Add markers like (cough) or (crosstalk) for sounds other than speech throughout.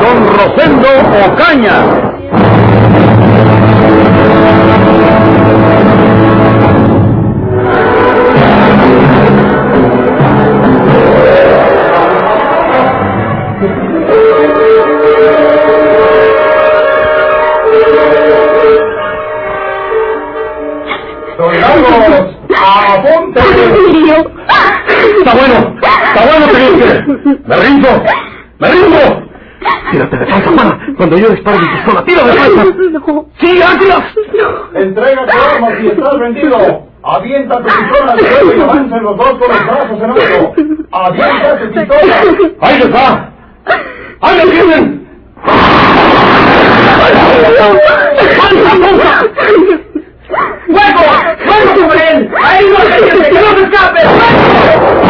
Don Rosendo Ocaña. Yo dispare mi pistola, tira de. (laughs) ¡Sí, Ángela! Entrega tu arma si estás vendido. Avienta tu pistola al suelo y avancen los dos con los brazos en alto. Avienta tu pistola. ¡Ahí está! ¡Ahí lo tienen! ¡Fuego! ¡Fuego sobre él! ¡Ahí no se que no se escape! ¡Fuego!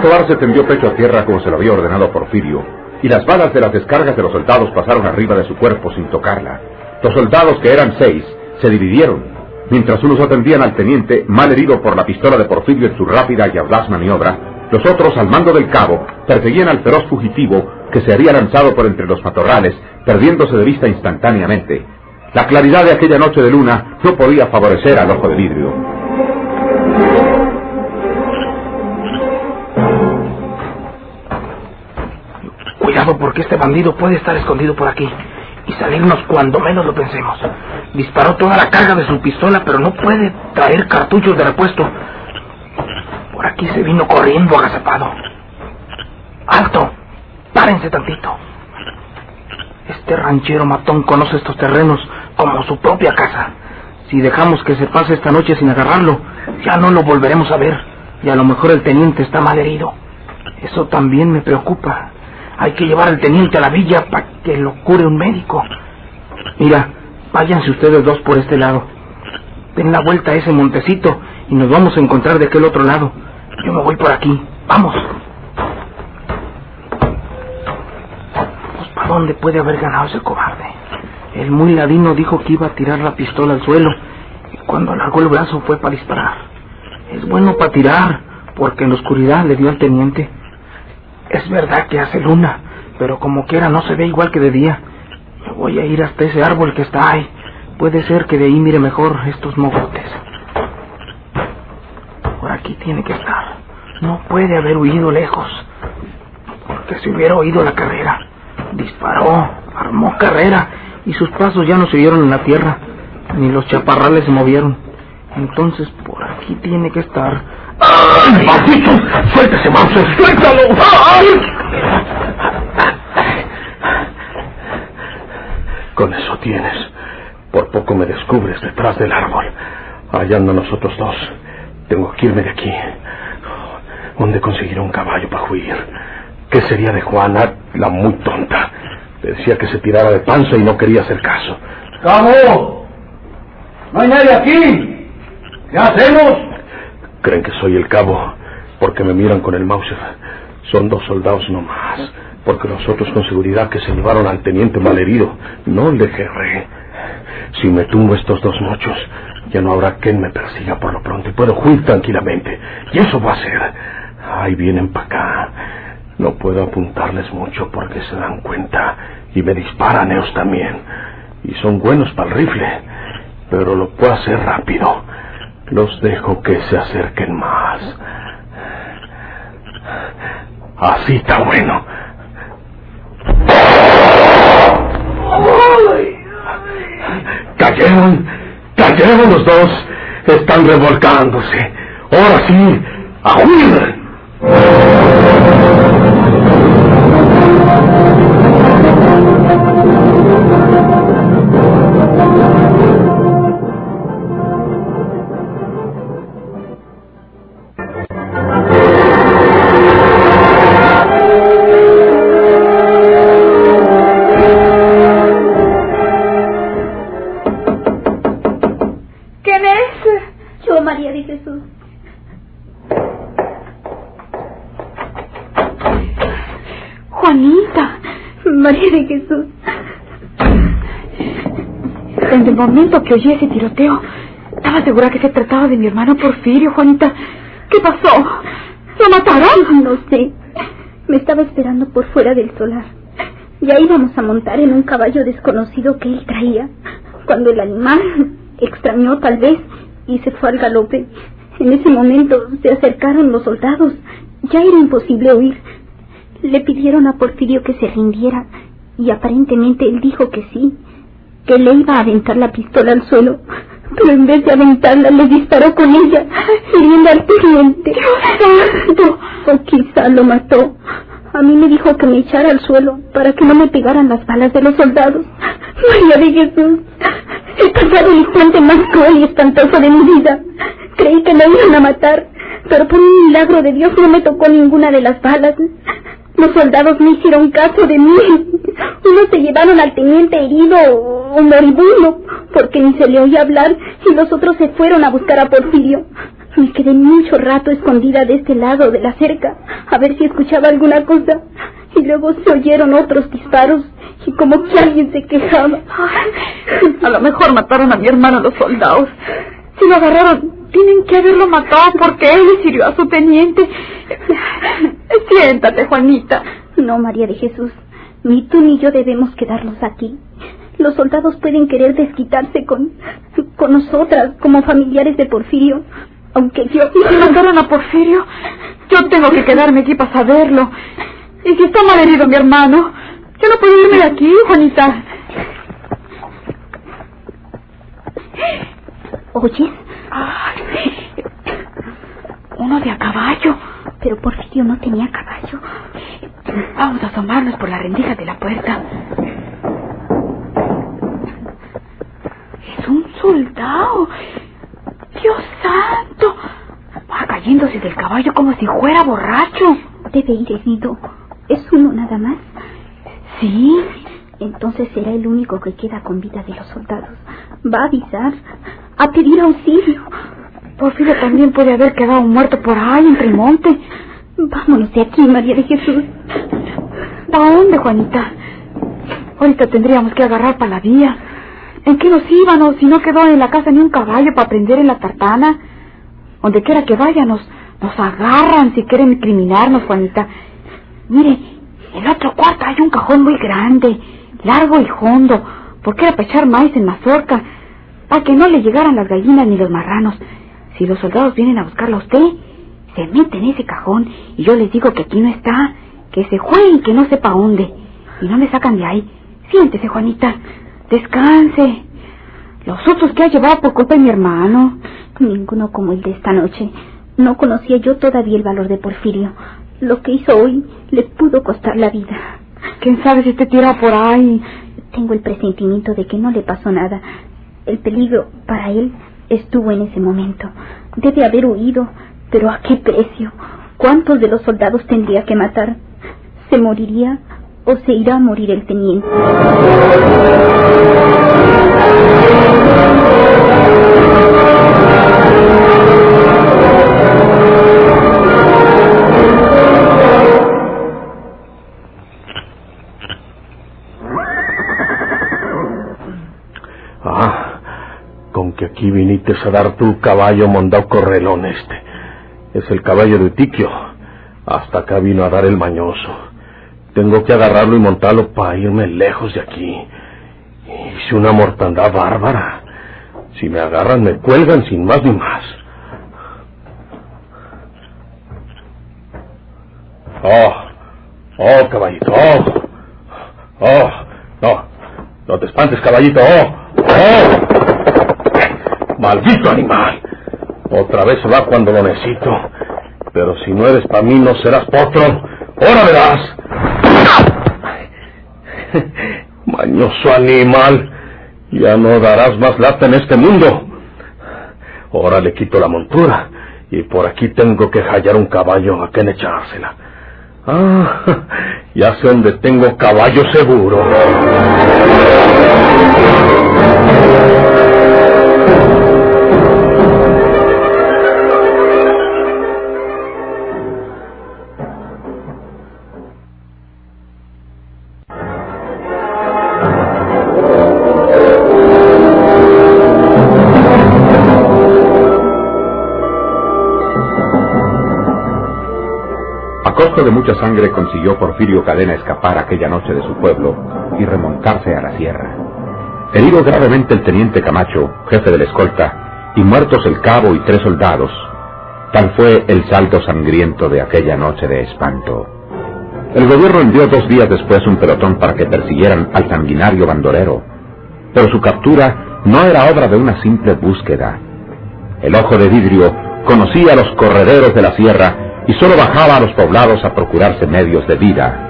Tobar se tendió pecho a tierra como se lo había ordenado Porfirio, y las balas de las descargas de los soldados pasaron arriba de su cuerpo sin tocarla. Los soldados, que eran seis, se dividieron, mientras unos atendían al teniente, mal herido por la pistola de Porfirio en su rápida y audaz maniobra, los otros, al mando del cabo, perseguían al feroz fugitivo que se había lanzado por entre los matorrales, perdiéndose de vista instantáneamente. La claridad de aquella noche de luna no podía favorecer al ojo de vidrio. Cuidado porque este bandido puede estar escondido por aquí y salirnos cuando menos lo pensemos. Disparó toda la carga de su pistola, pero no puede traer cartuchos de repuesto. Por aquí se vino corriendo agazapado. ¡Alto! ¡Párense tantito! Este ranchero matón conoce estos terrenos como su propia casa. Si dejamos que se pase esta noche sin agarrarlo, ya no lo volveremos a ver. Y a lo mejor el teniente está mal herido. Eso también me preocupa. Hay que llevar al teniente a la villa para que lo cure un médico. Mira, váyanse ustedes dos por este lado. Den la vuelta a ese montecito y nos vamos a encontrar de aquel otro lado. Yo me voy por aquí. Vamos. Pues, ¿para dónde puede haber ganado ese cobarde? El muy ladino dijo que iba a tirar la pistola al suelo y cuando alargó el brazo fue para disparar. Es bueno para tirar, porque en la oscuridad le dio al teniente. Es verdad que hace luna, pero como quiera no se ve igual que de día. Me voy a ir hasta ese árbol que está ahí. Puede ser que de ahí mire mejor estos mogotes. Por aquí tiene que estar. No puede haber huido lejos. Porque si hubiera oído la carrera, disparó, armó carrera y sus pasos ya no se oyeron en la tierra, ni los chaparrales se movieron. Entonces por aquí tiene que estar. ¡Ay, maldito! ¡Suéltese, Mauser! ¡Suéltalo! Con eso tienes. Por poco me descubres detrás del árbol. Allá andan nosotros dos. Tengo que irme de aquí. ¿Dónde conseguiré un caballo para huir? ¿Qué sería de Juana, la muy tonta? Decía que se tirara de panza y no quería hacer caso. ¡Cabo! ¿No hay nadie aquí? ¿Qué hacemos? Creen que soy el cabo porque me miran con el Mauser. Son dos soldados no más. Porque los otros con seguridad que se llevaron al teniente malherido. No le querré. Si me tumbo estos dos mochos, ya no habrá quien me persiga por lo pronto y puedo huir tranquilamente. Y eso va a ser. Ahí vienen para acá. No puedo apuntarles mucho porque se dan cuenta y me disparan ellos también. Y son buenos para el rifle, pero lo puedo hacer rápido. Los dejo que se acerquen más. Así está bueno. Cayeron, cayeron los dos. Están revolcándose. Ahora sí, a momento que oí ese tiroteo, estaba segura que se trataba de mi hermano Porfirio, Juanita. ¿Qué pasó? ¿Lo mataron? No sé. Me estaba esperando por fuera del solar. Ya íbamos a montar en un caballo desconocido que él traía, cuando el animal extrañó tal vez y se fue al galope. En ese momento se acercaron los soldados. Ya era imposible huir. Le pidieron a Porfirio que se rindiera y aparentemente él dijo que sí, que le iba a aventar la pistola al suelo, pero en vez de aventarla le disparó con ella, hiriendo al teniente. O quizá lo mató. A mí me dijo que me echara al suelo para que no me pegaran las balas de los soldados. María de Jesús, he pasado el instante más cruel y espantoso de mi vida. Creí que me iban a matar, pero por un milagro de Dios no me tocó ninguna de las balas. Los soldados no hicieron caso de mí. Unos se llevaron al teniente herido o moribundo, porque ni se le oía hablar, y los otros se fueron a buscar a Porfirio. Me quedé mucho rato escondida de este lado de la cerca, a ver si escuchaba alguna cosa, y luego se oyeron otros disparos, y como que alguien se quejaba. A lo mejor mataron a mi hermano los soldados. Si lo agarraron, tienen que haberlo matado porque él le sirvió a su teniente. Siéntate, Juanita. No, María de Jesús, ni tú ni yo debemos quedarnos aquí. Los soldados pueden querer desquitarse con, con nosotras como familiares de Porfirio, aunque yo... ¿Y si mataron a Porfirio? Yo tengo que quedarme aquí para saberlo. ¿Y si está mal herido mi hermano? Yo no puedo irme de aquí, Juanita. ¿Oyes? Ay, uno de a caballo. Pero Porfirio no tenía caballo. Vamos a asomarnos por la rendija de la puerta. Es un soldado. Dios santo. Va cayéndose del caballo como si fuera borracho. Debe ir herido. ¿Es uno nada más? Sí. Entonces será el único que queda con vida de los soldados. Va a avisar, a pedir auxilio. Porfirio también puede haber quedado muerto por ahí, entre el monte. Vámonos de aquí, María de Jesús. ¿Para dónde, Juanita? Ahorita tendríamos que agarrar para la vía. ¿En qué nos íbamos si no quedó en la casa ni un caballo para prender en la tartana? Donde quiera que vaya, nos, agarran si quieren criminarnos, Juanita. Mire, en otro cuarto hay un cajón muy grande, largo y hondo, porque era para echar maíz en mazorca, para que no le llegaran las gallinas ni los marranos. Si los soldados vienen a buscarla a usted, se mete en ese cajón y yo les digo que aquí no está, que se jueguen, que no sepa dónde. Y no me sacan de ahí. Siéntese, Juanita. Descanse. Los otros que ha llevado por culpa de mi hermano. Ninguno como el de esta noche. No conocía yo todavía el valor de Porfirio. Lo que hizo hoy le pudo costar la vida. ¿Quién sabe si te tira por ahí? Tengo el presentimiento de que no le pasó nada. El peligro para él estuvo en ese momento. Debe haber huido, pero ¿a qué precio? ¿Cuántos de los soldados tendría que matar? ¿Se moriría o se irá a morir el teniente? Ah, con que aquí viniste a dar tu caballo mondao correlón este. Es el caballo de Tiquio. Hasta acá vino a dar el mañoso. Tengo que agarrarlo y montarlo para irme lejos de aquí. Hice una mortandad bárbara. Si me agarran, me cuelgan sin más ni más. Oh, oh, caballito, oh, oh, no, no te espantes, caballito, oh, oh. Maldito animal. Otra vez va cuando lo necesito. Pero si no eres para mí, no serás potro. Ahora verás. Mañoso animal. Ya no darás más lata en este mundo. Ahora le quito la montura. Y por aquí tengo que hallar un caballo a quien echársela. Ah, ya sé dónde tengo caballo seguro. Rostro de mucha sangre consiguió Porfirio Cadena escapar aquella noche de su pueblo y remontarse a la sierra. Herido gravemente el teniente Camacho, jefe de la escolta, y muertos el cabo y tres soldados, tal fue el salto sangriento de aquella noche de espanto. El gobierno envió dos días después un pelotón para que persiguieran al sanguinario bandolero, pero su captura no era obra de una simple búsqueda. El ojo de vidrio conocía a los correderos de la sierra y solo bajaba a los poblados a procurarse medios de vida.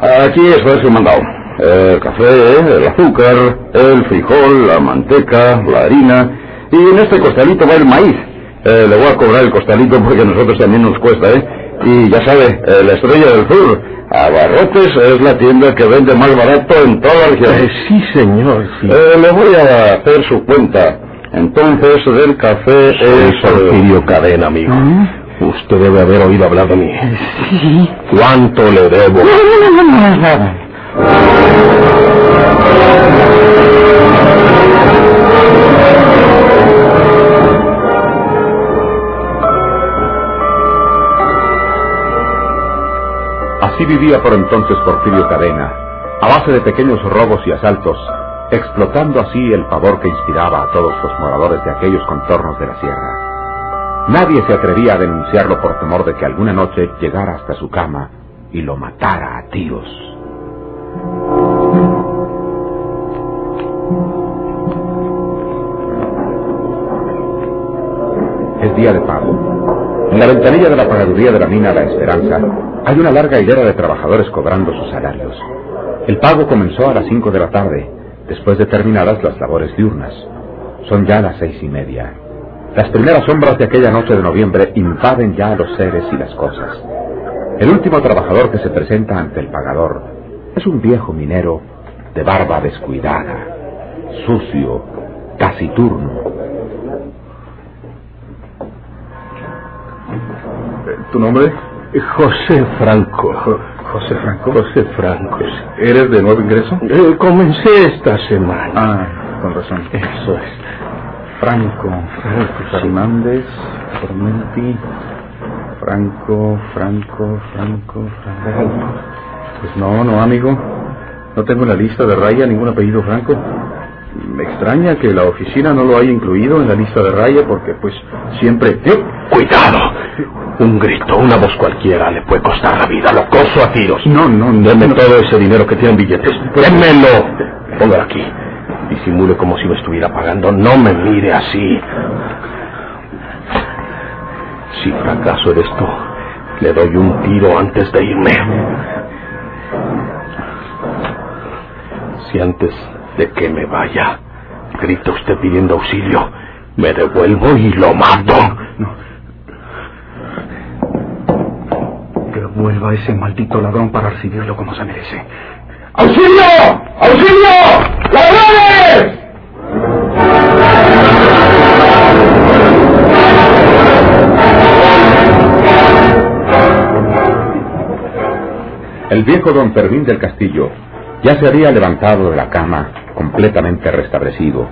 Aquí es su mandado. El café, el azúcar, el frijol, la manteca, la harina. Y en este costalito va el maíz. Eh, le voy a cobrar el costalito porque a nosotros también nos cuesta, ¿eh? Y ya sabe, eh, la estrella del sur, Abarrotes es la tienda que vende más barato en toda la región. Eh, sí, señor, sí. Eh, le voy a hacer su cuenta. Entonces, del café es... Porfirio Cadena, amigo. Usted debe haber oído hablar de mí. Sí. ¿Cuánto le debo? No, no, no, no, no. Así vivía por entonces Porfirio Cadena, a base de pequeños robos y asaltos, explotando así el pavor que inspiraba a todos los moradores de aquellos contornos de la sierra. Nadie se atrevía a denunciarlo por temor de que alguna noche llegara hasta su cama y lo matara a tiros. Es día de pago. En la ventanilla de la pagaduría de la mina La Esperanza hay una larga hilera de trabajadores cobrando sus salarios. El pago comenzó a las cinco de la tarde, después de terminadas las labores diurnas. Son ya las seis y media. Las primeras sombras de aquella noche de noviembre invaden ya los seres y las cosas. El último trabajador que se presenta ante el pagador es un viejo minero de barba descuidada, sucio, taciturno. ¿Tu nombre? José Franco. José Franco. José Franco. ¿Eres de nuevo ingreso? Eh, comencé esta semana. Ah, con razón. Eso es. Franco. Franco Fernández, Formenti. Franco, Franco, Franco, Franco. Pues no, no, amigo. No tengo en la lista de raya ningún apellido Franco. Me extraña que la oficina no lo haya incluido en la lista de raya porque pues siempre... ¡Cuidado! Un grito, una voz cualquiera le puede costar la vida. Lo coso a tiros. No, no, no. Deme no. todo ese dinero que tiene en billetes. Démelo. Póngalo aquí. Disimule como si lo estuviera pagando. No me mire así. Si fracaso en esto, le doy un tiro antes de irme. Si antes de que me vaya, grita usted pidiendo auxilio, me devuelvo y lo mato. Que vuelva ese maldito ladrón para recibirlo como se merece. ¡Auxilio! ¡Auxilio! ¡Ladrones! El viejo don Fermín del Castillo ya se había levantado de la cama completamente restablecido,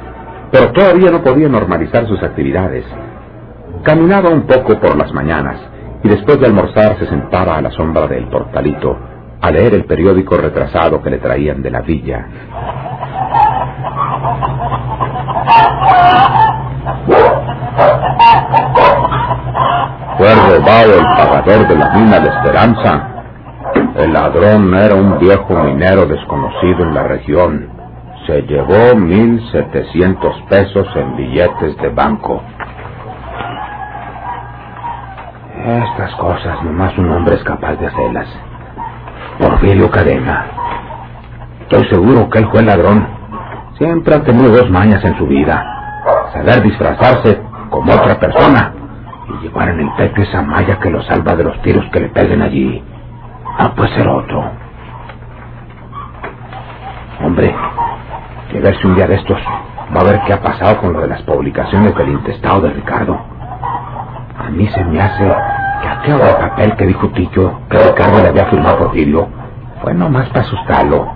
pero todavía no podía normalizar sus actividades. Caminaba un poco por las mañanas y después de almorzar se sentaba a la sombra del portalito a leer el periódico retrasado que le traían de la villa. Fue robado el pagador de la mina de Esperanza. El ladrón era un viejo minero desconocido en la región. Se llevó mil setecientos pesos en billetes de banco. Estas cosas nomás un hombre es capaz de hacerlas. Porfirio Cadena. Estoy seguro que él fue ladrón. Siempre ha tenido dos mañas en su vida. Saber disfrazarse como otra persona y llevar en el pecho esa malla que lo salva de los tiros que le peguen allí. Ah, pues ser otro. Hombre, que verse un día de estos va a ver qué ha pasado con lo de las publicaciones del intestado de Ricardo. A mí se me hace que aquel papel que dijo Tillo que Ricardo le había firmado por Porfirio fue nomás para asustarlo.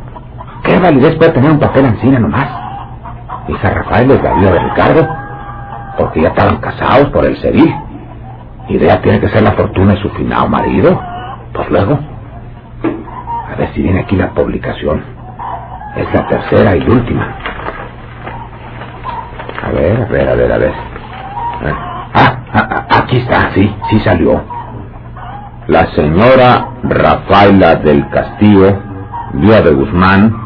¿Qué validez puede tener un papel encina nomás? Hija Rafael es la vida de Ricardo, porque ya estaban casados por el civil. Idea tiene que ser la fortuna de su finado marido. Pues luego. A ver si viene aquí la publicación. Es la tercera y última. A ver, a ver, a ver, a ver. Ah, ah, ah, aquí está, sí, sí salió. La señora Rafaela del Castillo, vía de Guzmán,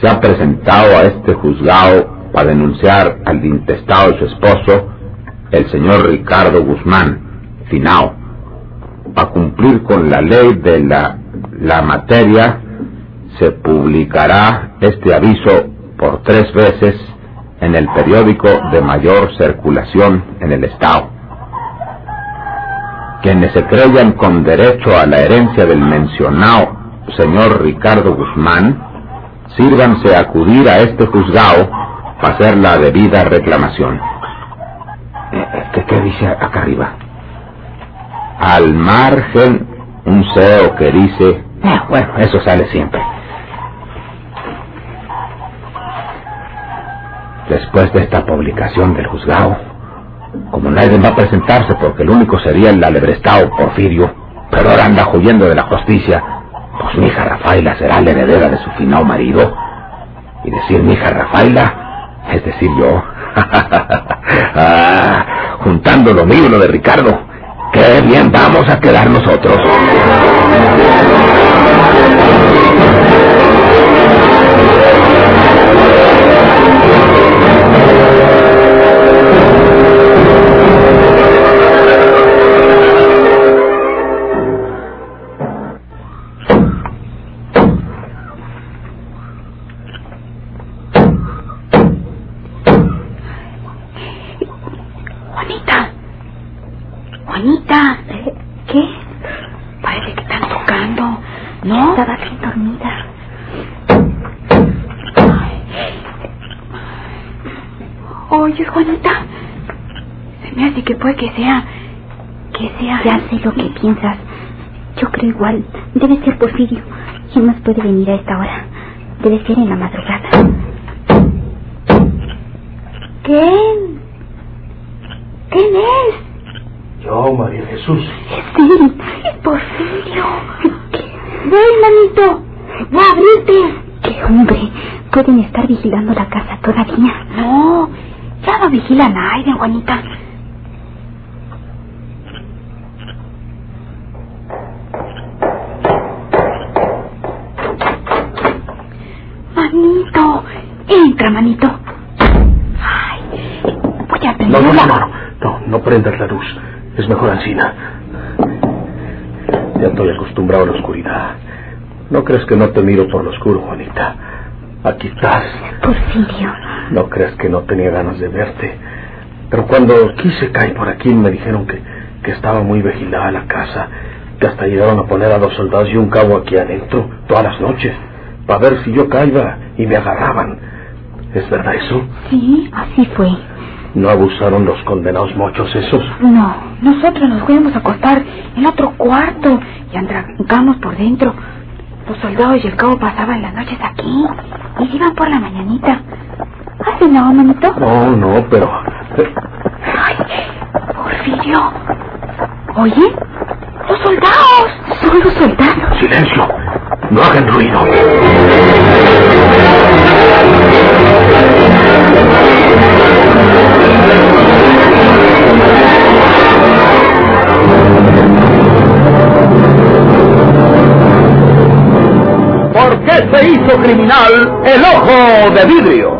se ha presentado a este juzgado para denunciar al intestado de su esposo, el señor Ricardo Guzmán, finao, a cumplir con la ley de la, la materia, se publicará este aviso por tres veces en el periódico de mayor circulación en el Estado. Quienes se creyan con derecho a la herencia del mencionado señor Ricardo Guzmán, sírvanse a acudir a este juzgado para hacer la debida reclamación. ¿Qué, qué dice acá arriba? Al margen, un CEO que dice... Eh, bueno, eso sale siempre. Después de esta publicación del juzgado, como nadie va a presentarse porque el único sería el alebrestado Porfirio, pero ahora anda huyendo de la justicia, pues mi hija Rafaela será la heredera de su finado marido. Y decir mi hija Rafaela, es decir yo. (laughs) ah, juntando lo mío lo de Ricardo, qué bien vamos a quedar nosotros. Igual. Debe ser Porfirio. ¿Quién más puede venir a esta hora? Debe ser en la madrugada. ¿Quién? ¿Quién es? Yo, María Jesús. Sí. Porfirio. Ven, manito. Va a abrirte. ¡Qué hombre! Pueden estar vigilando la casa todavía. No, ya no vigila a nadie, Juanita. Manito, entra, manito. Ay, voy a No, prender no, la... no, no, no, no prendas la luz. Es mejor Ancina. Ya estoy acostumbrado a la oscuridad. ¿No crees que no te miro por lo oscuro, Juanita? Aquí estás. Porfirio. No crees que no tenía ganas de verte. Pero cuando quise caer por aquí me dijeron que, que estaba muy vigilada la casa, que hasta llegaron a poner a dos soldados y un cabo aquí adentro todas las noches, para ver si yo caía y me agarraban. ¿Es verdad eso? Sí, así fue. ¿No abusaron los condenados mochos esos? No, nosotros nos fuimos a acostar en otro cuarto y entramos por dentro. Los soldados y el cabo pasaban las noches aquí y iban por la mañanita. ¿Hace no, manito? No, no, pero... eh, Ay, Porfirio. Oye, los soldados. Son los soldados. Silencio. No hagan ruido. ¿Por qué se hizo criminal el ojo de vidrio?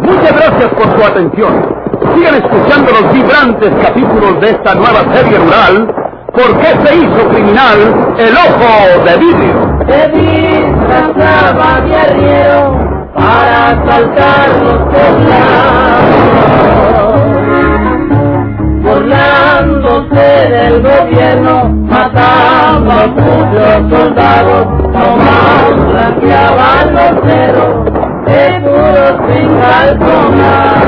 Muchas gracias por su atención sigan escuchando los vibrantes capítulos de esta nueva serie rural, ¿Por qué se hizo criminal el ojo de vidrio? Se disfrazaba de arriero para asaltar los poblados. Burlándose del gobierno, mataba a muchos soldados, nomás blanqueaban los ceros, de seguros sin calzonar.